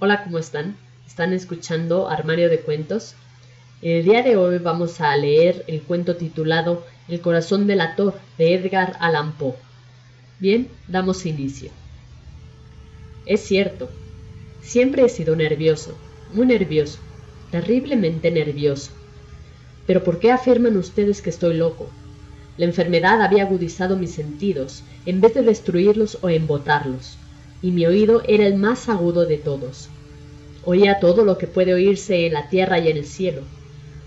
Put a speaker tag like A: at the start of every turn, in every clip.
A: Hola, ¿cómo están? ¿Están escuchando Armario de Cuentos? El día de hoy vamos a leer el cuento titulado El corazón del ator de Edgar Allan Poe. Bien, damos inicio. Es cierto, siempre he sido nervioso, muy nervioso, terriblemente nervioso. Pero ¿por qué afirman ustedes que estoy loco? La enfermedad había agudizado mis sentidos, en vez de destruirlos o embotarlos, y mi oído era el más agudo de todos. Oía todo lo que puede oírse en la tierra y en el cielo.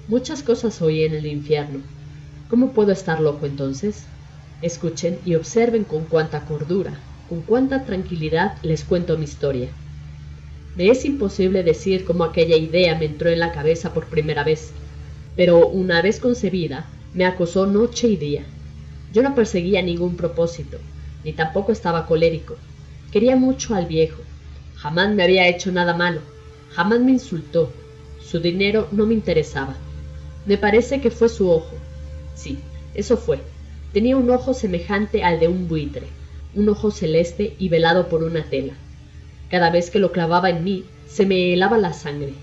A: Muchas cosas oí en el infierno. ¿Cómo puedo estar loco entonces? Escuchen y observen con cuánta cordura, con cuánta tranquilidad les cuento mi historia. Me es imposible decir cómo aquella idea me entró en la cabeza por primera vez, pero una vez concebida, me acosó noche y día. Yo no perseguía ningún propósito, ni tampoco estaba colérico. Quería mucho al viejo. Jamás me había hecho nada malo, jamás me insultó. Su dinero no me interesaba. Me parece que fue su ojo. Sí, eso fue. Tenía un ojo semejante al de un buitre, un ojo celeste y velado por una tela. Cada vez que lo clavaba en mí, se me helaba la sangre,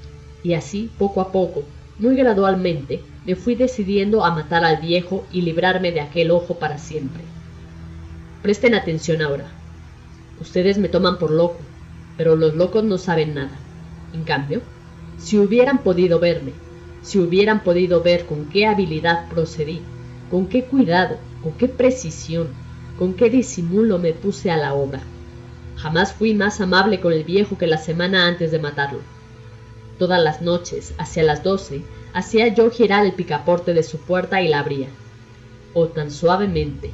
A: y así, poco a poco, muy gradualmente, me fui decidiendo a matar al viejo y librarme de aquel ojo para siempre. Presten atención ahora. Ustedes me toman por loco, pero los locos no saben nada. En cambio, si hubieran podido verme, si hubieran podido ver con qué habilidad procedí, con qué cuidado, con qué precisión, con qué disimulo me puse a la obra, Jamás fui más amable con el viejo que la semana antes de matarlo. Todas las noches, hacia las doce, hacía yo girar el picaporte de su puerta y la abría. O tan suavemente.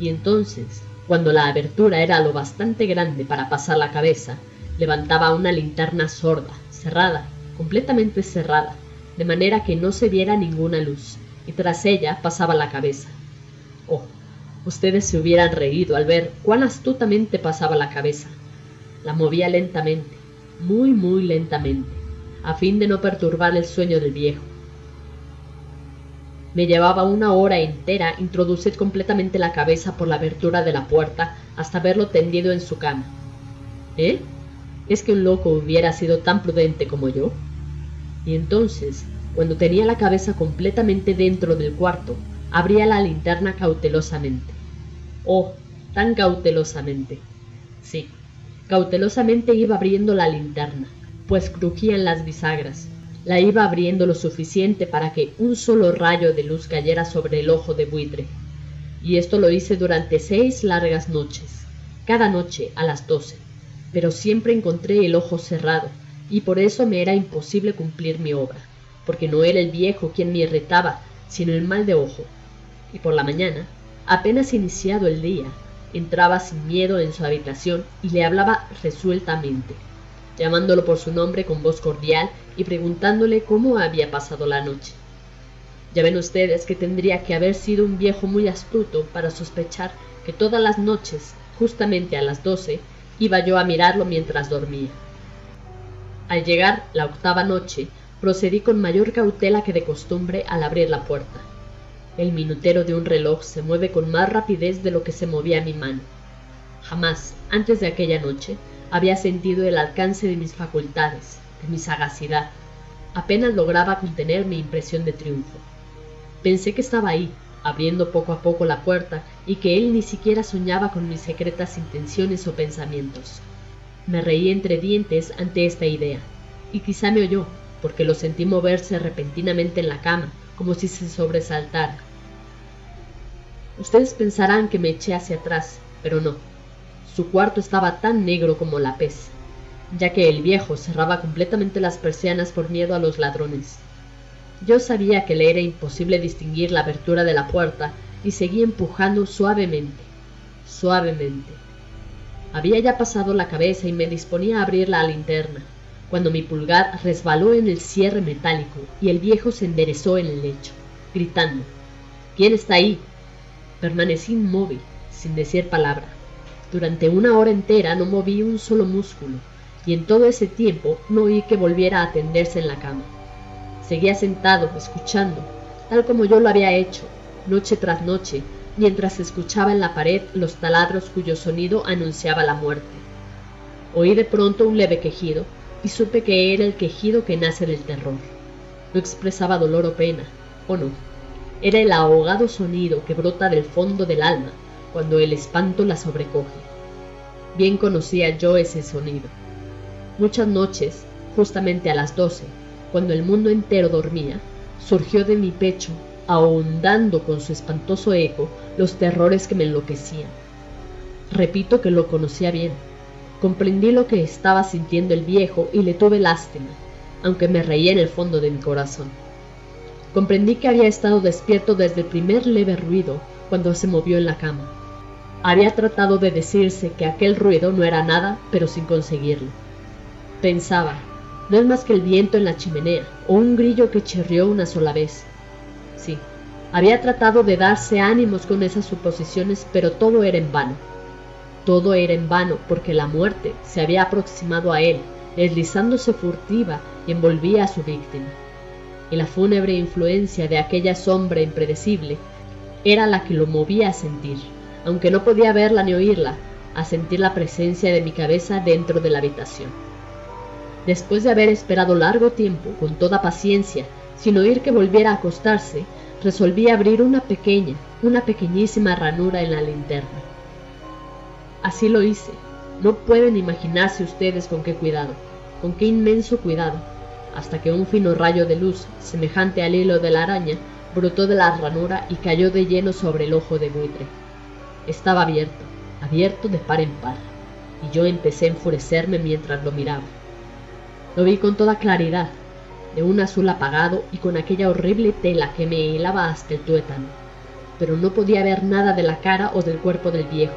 A: Y entonces, cuando la abertura era lo bastante grande para pasar la cabeza, levantaba una linterna sorda, cerrada, completamente cerrada, de manera que no se viera ninguna luz, y tras ella pasaba la cabeza. Oh, Ustedes se hubieran reído al ver cuán astutamente pasaba la cabeza. La movía lentamente, muy, muy lentamente, a fin de no perturbar el sueño del viejo. Me llevaba una hora entera introducir completamente la cabeza por la abertura de la puerta hasta verlo tendido en su cama. ¿Eh? ¿Es que un loco hubiera sido tan prudente como yo? Y entonces, cuando tenía la cabeza completamente dentro del cuarto, abría la linterna cautelosamente. Oh, tan cautelosamente. Sí, cautelosamente iba abriendo la linterna, pues crujían las bisagras. La iba abriendo lo suficiente para que un solo rayo de luz cayera sobre el ojo de buitre. Y esto lo hice durante seis largas noches, cada noche a las doce. Pero siempre encontré el ojo cerrado, y por eso me era imposible cumplir mi obra, porque no era el viejo quien me irritaba, sino el mal de ojo. Y por la mañana, Apenas iniciado el día, entraba sin miedo en su habitación y le hablaba resueltamente, llamándolo por su nombre con voz cordial y preguntándole cómo había pasado la noche. Ya ven ustedes que tendría que haber sido un viejo muy astuto para sospechar que todas las noches, justamente a las doce, iba yo a mirarlo mientras dormía. Al llegar la octava noche, procedí con mayor cautela que de costumbre al abrir la puerta. El minutero de un reloj se mueve con más rapidez de lo que se movía mi mano. Jamás, antes de aquella noche, había sentido el alcance de mis facultades, de mi sagacidad. Apenas lograba contener mi impresión de triunfo. Pensé que estaba ahí, abriendo poco a poco la puerta, y que él ni siquiera soñaba con mis secretas intenciones o pensamientos. Me reí entre dientes ante esta idea, y quizá me oyó, porque lo sentí moverse repentinamente en la cama, como si se sobresaltara. Ustedes pensarán que me eché hacia atrás, pero no. Su cuarto estaba tan negro como la pez, ya que el viejo cerraba completamente las persianas por miedo a los ladrones. Yo sabía que le era imposible distinguir la abertura de la puerta y seguí empujando suavemente, suavemente. Había ya pasado la cabeza y me disponía a abrir la linterna, cuando mi pulgar resbaló en el cierre metálico y el viejo se enderezó en el lecho, gritando ¿Quién está ahí? Permanecí inmóvil, sin decir palabra. Durante una hora entera no moví un solo músculo, y en todo ese tiempo no oí que volviera a tenderse en la cama. Seguía sentado, escuchando, tal como yo lo había hecho, noche tras noche, mientras escuchaba en la pared los taladros cuyo sonido anunciaba la muerte. Oí de pronto un leve quejido, y supe que era el quejido que nace del terror. No expresaba dolor o pena, o no. Era el ahogado sonido que brota del fondo del alma cuando el espanto la sobrecoge. Bien conocía yo ese sonido. Muchas noches, justamente a las doce, cuando el mundo entero dormía, surgió de mi pecho, ahondando con su espantoso eco los terrores que me enloquecían. Repito que lo conocía bien. Comprendí lo que estaba sintiendo el viejo y le tuve lástima, aunque me reía en el fondo de mi corazón. Comprendí que había estado despierto desde el primer leve ruido cuando se movió en la cama. Había tratado de decirse que aquel ruido no era nada, pero sin conseguirlo. Pensaba, no es más que el viento en la chimenea o un grillo que chirrió una sola vez. Sí, había tratado de darse ánimos con esas suposiciones, pero todo era en vano. Todo era en vano porque la muerte se había aproximado a él, deslizándose furtiva y envolvía a su víctima. Y la fúnebre influencia de aquella sombra impredecible era la que lo movía a sentir, aunque no podía verla ni oírla, a sentir la presencia de mi cabeza dentro de la habitación. Después de haber esperado largo tiempo, con toda paciencia, sin oír que volviera a acostarse, resolví abrir una pequeña, una pequeñísima ranura en la linterna. Así lo hice. No pueden imaginarse ustedes con qué cuidado, con qué inmenso cuidado, hasta que un fino rayo de luz, semejante al hilo de la araña, brotó de la ranura y cayó de lleno sobre el ojo de buitre. Estaba abierto, abierto de par en par, y yo empecé a enfurecerme mientras lo miraba. Lo vi con toda claridad, de un azul apagado y con aquella horrible tela que me helaba hasta el tuétano, pero no podía ver nada de la cara o del cuerpo del viejo,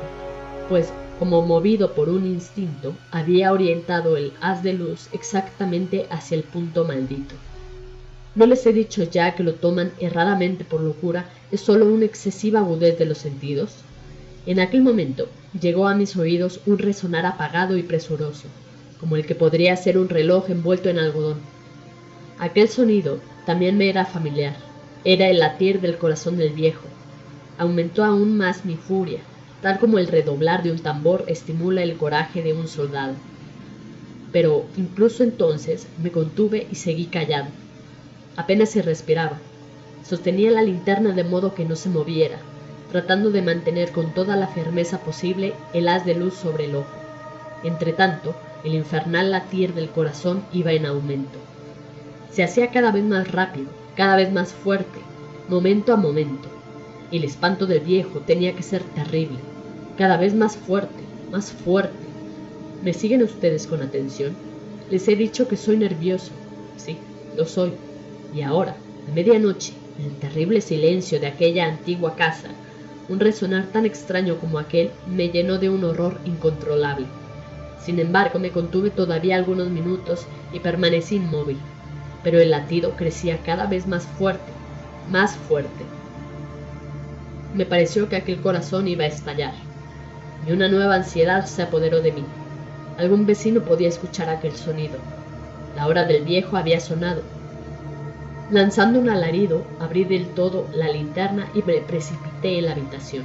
A: pues, como movido por un instinto, había orientado el haz de luz exactamente hacia el punto maldito. ¿No les he dicho ya que lo toman erradamente por locura es sólo una excesiva agudez de los sentidos? En aquel momento llegó a mis oídos un resonar apagado y presuroso, como el que podría ser un reloj envuelto en algodón. Aquel sonido también me era familiar, era el latir del corazón del viejo. Aumentó aún más mi furia, tal como el redoblar de un tambor estimula el coraje de un soldado. Pero incluso entonces me contuve y seguí callado. Apenas se respiraba. Sostenía la linterna de modo que no se moviera, tratando de mantener con toda la firmeza posible el haz de luz sobre el ojo. Entretanto, el infernal latir del corazón iba en aumento. Se hacía cada vez más rápido, cada vez más fuerte, momento a momento. El espanto del viejo tenía que ser terrible, cada vez más fuerte, más fuerte. ¿Me siguen ustedes con atención? Les he dicho que soy nervioso. Sí, lo soy. Y ahora, a medianoche, en el terrible silencio de aquella antigua casa, un resonar tan extraño como aquel me llenó de un horror incontrolable. Sin embargo, me contuve todavía algunos minutos y permanecí inmóvil, pero el latido crecía cada vez más fuerte, más fuerte. Me pareció que aquel corazón iba a estallar, y una nueva ansiedad se apoderó de mí. Algún vecino podía escuchar aquel sonido. La hora del viejo había sonado. Lanzando un alarido, abrí del todo la linterna y me precipité en la habitación.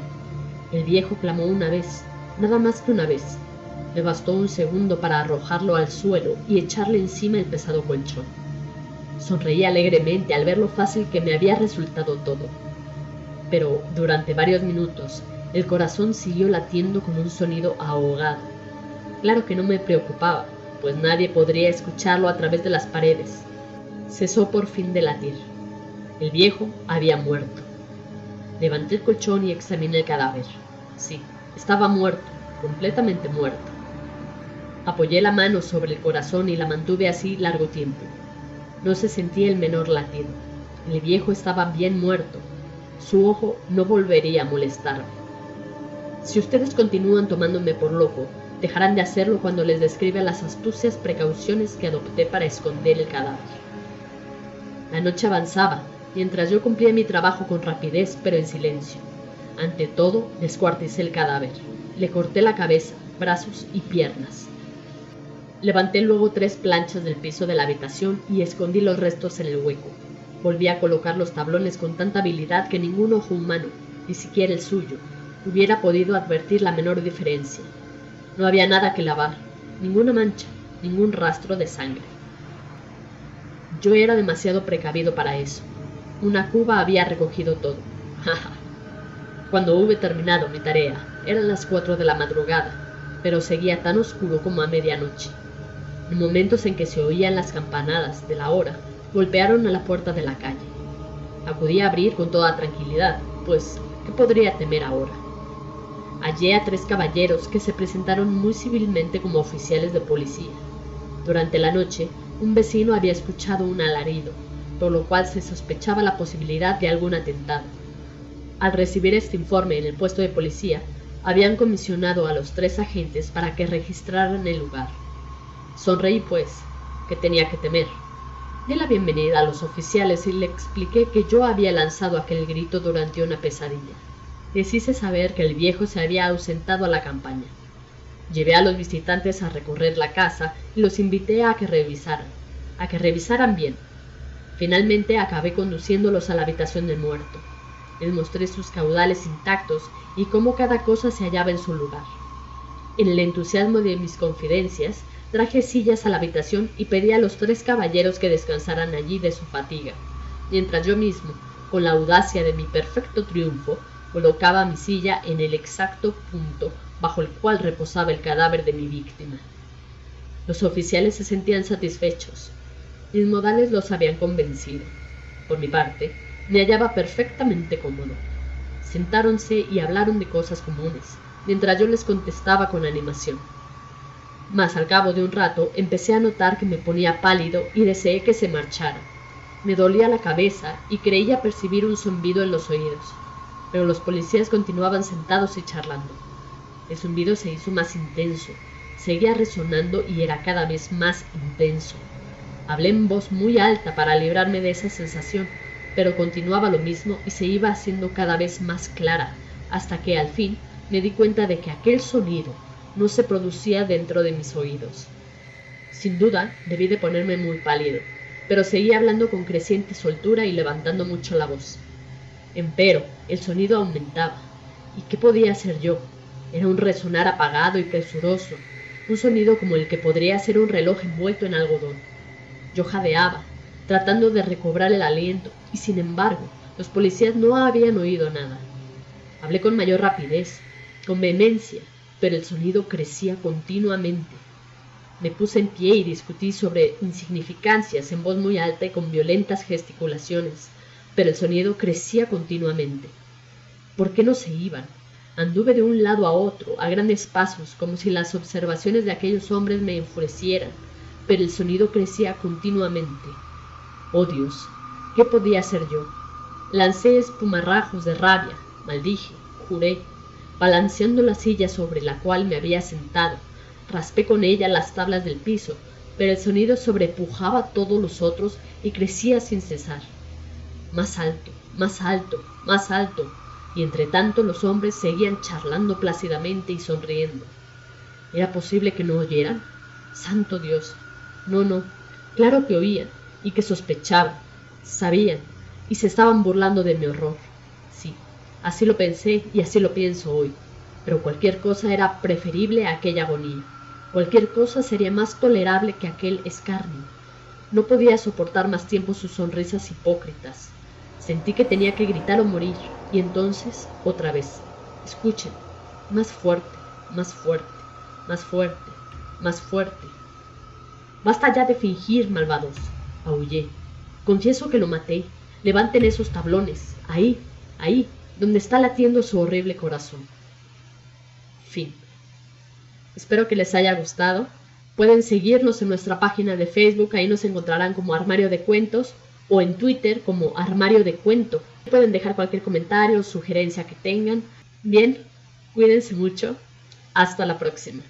A: El viejo clamó una vez, nada más que una vez. Me bastó un segundo para arrojarlo al suelo y echarle encima el pesado colchón. Sonreí alegremente al ver lo fácil que me había resultado todo. Pero durante varios minutos el corazón siguió latiendo con un sonido ahogado. Claro que no me preocupaba, pues nadie podría escucharlo a través de las paredes. Cesó por fin de latir. El viejo había muerto. Levanté el colchón y examiné el cadáver. Sí, estaba muerto, completamente muerto. Apoyé la mano sobre el corazón y la mantuve así largo tiempo. No se sentía el menor latido. El viejo estaba bien muerto. Su ojo no volvería a molestarme. Si ustedes continúan tomándome por loco, dejarán de hacerlo cuando les describa las astucias precauciones que adopté para esconder el cadáver. La noche avanzaba, mientras yo cumplía mi trabajo con rapidez pero en silencio. Ante todo, descuarticé el cadáver. Le corté la cabeza, brazos y piernas. Levanté luego tres planchas del piso de la habitación y escondí los restos en el hueco. Volví a colocar los tablones con tanta habilidad que ningún ojo humano, ni siquiera el suyo, hubiera podido advertir la menor diferencia. No había nada que lavar, ninguna mancha, ningún rastro de sangre. Yo era demasiado precavido para eso. Una cuba había recogido todo. Cuando hube terminado mi tarea, eran las cuatro de la madrugada, pero seguía tan oscuro como a medianoche. En momentos en que se oían las campanadas de la hora, golpearon a la puerta de la calle. Acudí a abrir con toda tranquilidad, pues, ¿qué podría temer ahora? Hallé a tres caballeros que se presentaron muy civilmente como oficiales de policía. Durante la noche, un vecino había escuchado un alarido, por lo cual se sospechaba la posibilidad de algún atentado. Al recibir este informe en el puesto de policía, habían comisionado a los tres agentes para que registraran el lugar. Sonreí, pues, que tenía que temer. Di la bienvenida a los oficiales y le expliqué que yo había lanzado aquel grito durante una pesadilla. Les hice saber que el viejo se había ausentado a la campaña. Llevé a los visitantes a recorrer la casa y los invité a que revisaran, a que revisaran bien. Finalmente acabé conduciéndolos a la habitación del muerto. Les mostré sus caudales intactos y cómo cada cosa se hallaba en su lugar. En el entusiasmo de mis confidencias, traje sillas a la habitación y pedí a los tres caballeros que descansaran allí de su fatiga, mientras yo mismo, con la audacia de mi perfecto triunfo, colocaba mi silla en el exacto punto bajo el cual reposaba el cadáver de mi víctima. Los oficiales se sentían satisfechos. Mis modales los habían convencido. Por mi parte, me hallaba perfectamente cómodo. Sentáronse y hablaron de cosas comunes, mientras yo les contestaba con animación. Mas al cabo de un rato empecé a notar que me ponía pálido y deseé que se marchara. Me dolía la cabeza y creía percibir un zumbido en los oídos, pero los policías continuaban sentados y charlando. El zumbido se hizo más intenso, seguía resonando y era cada vez más intenso. Hablé en voz muy alta para librarme de esa sensación, pero continuaba lo mismo y se iba haciendo cada vez más clara, hasta que al fin me di cuenta de que aquel sonido no se producía dentro de mis oídos. Sin duda, debí de ponerme muy pálido, pero seguía hablando con creciente soltura y levantando mucho la voz. Empero, el sonido aumentaba. ¿Y qué podía hacer yo? Era un resonar apagado y presuroso, un sonido como el que podría ser un reloj envuelto en algodón. Yo jadeaba, tratando de recobrar el aliento, y sin embargo, los policías no habían oído nada. Hablé con mayor rapidez, con vehemencia, pero el sonido crecía continuamente. Me puse en pie y discutí sobre insignificancias en voz muy alta y con violentas gesticulaciones, pero el sonido crecía continuamente. ¿Por qué no se iban? Anduve de un lado a otro, a grandes pasos, como si las observaciones de aquellos hombres me enfurecieran, pero el sonido crecía continuamente. Oh Dios, ¿qué podía hacer yo? Lancé espumarrajos de rabia, maldije, juré, balanceando la silla sobre la cual me había sentado, raspé con ella las tablas del piso, pero el sonido sobrepujaba todos los otros y crecía sin cesar. Más alto, más alto, más alto, y entre tanto los hombres seguían charlando plácidamente y sonriendo. ¿Era posible que no oyeran? Santo Dios. No, no. Claro que oían, y que sospechaban, sabían, y se estaban burlando de mi horror. Sí, así lo pensé y así lo pienso hoy. Pero cualquier cosa era preferible a aquella agonía. Cualquier cosa sería más tolerable que aquel escarnio. No podía soportar más tiempo sus sonrisas hipócritas. Sentí que tenía que gritar o morir, y entonces, otra vez, escuchen, más fuerte, más fuerte, más fuerte, más fuerte. Basta ya de fingir, malvados, aullé. Confieso que lo maté. Levanten esos tablones, ahí, ahí, donde está latiendo su horrible corazón. Fin. Espero que les haya gustado. Pueden seguirnos en nuestra página de Facebook, ahí nos encontrarán como Armario de Cuentos o en Twitter como Armario de Cuento. Pueden dejar cualquier comentario o sugerencia que tengan. Bien, cuídense mucho. Hasta la próxima.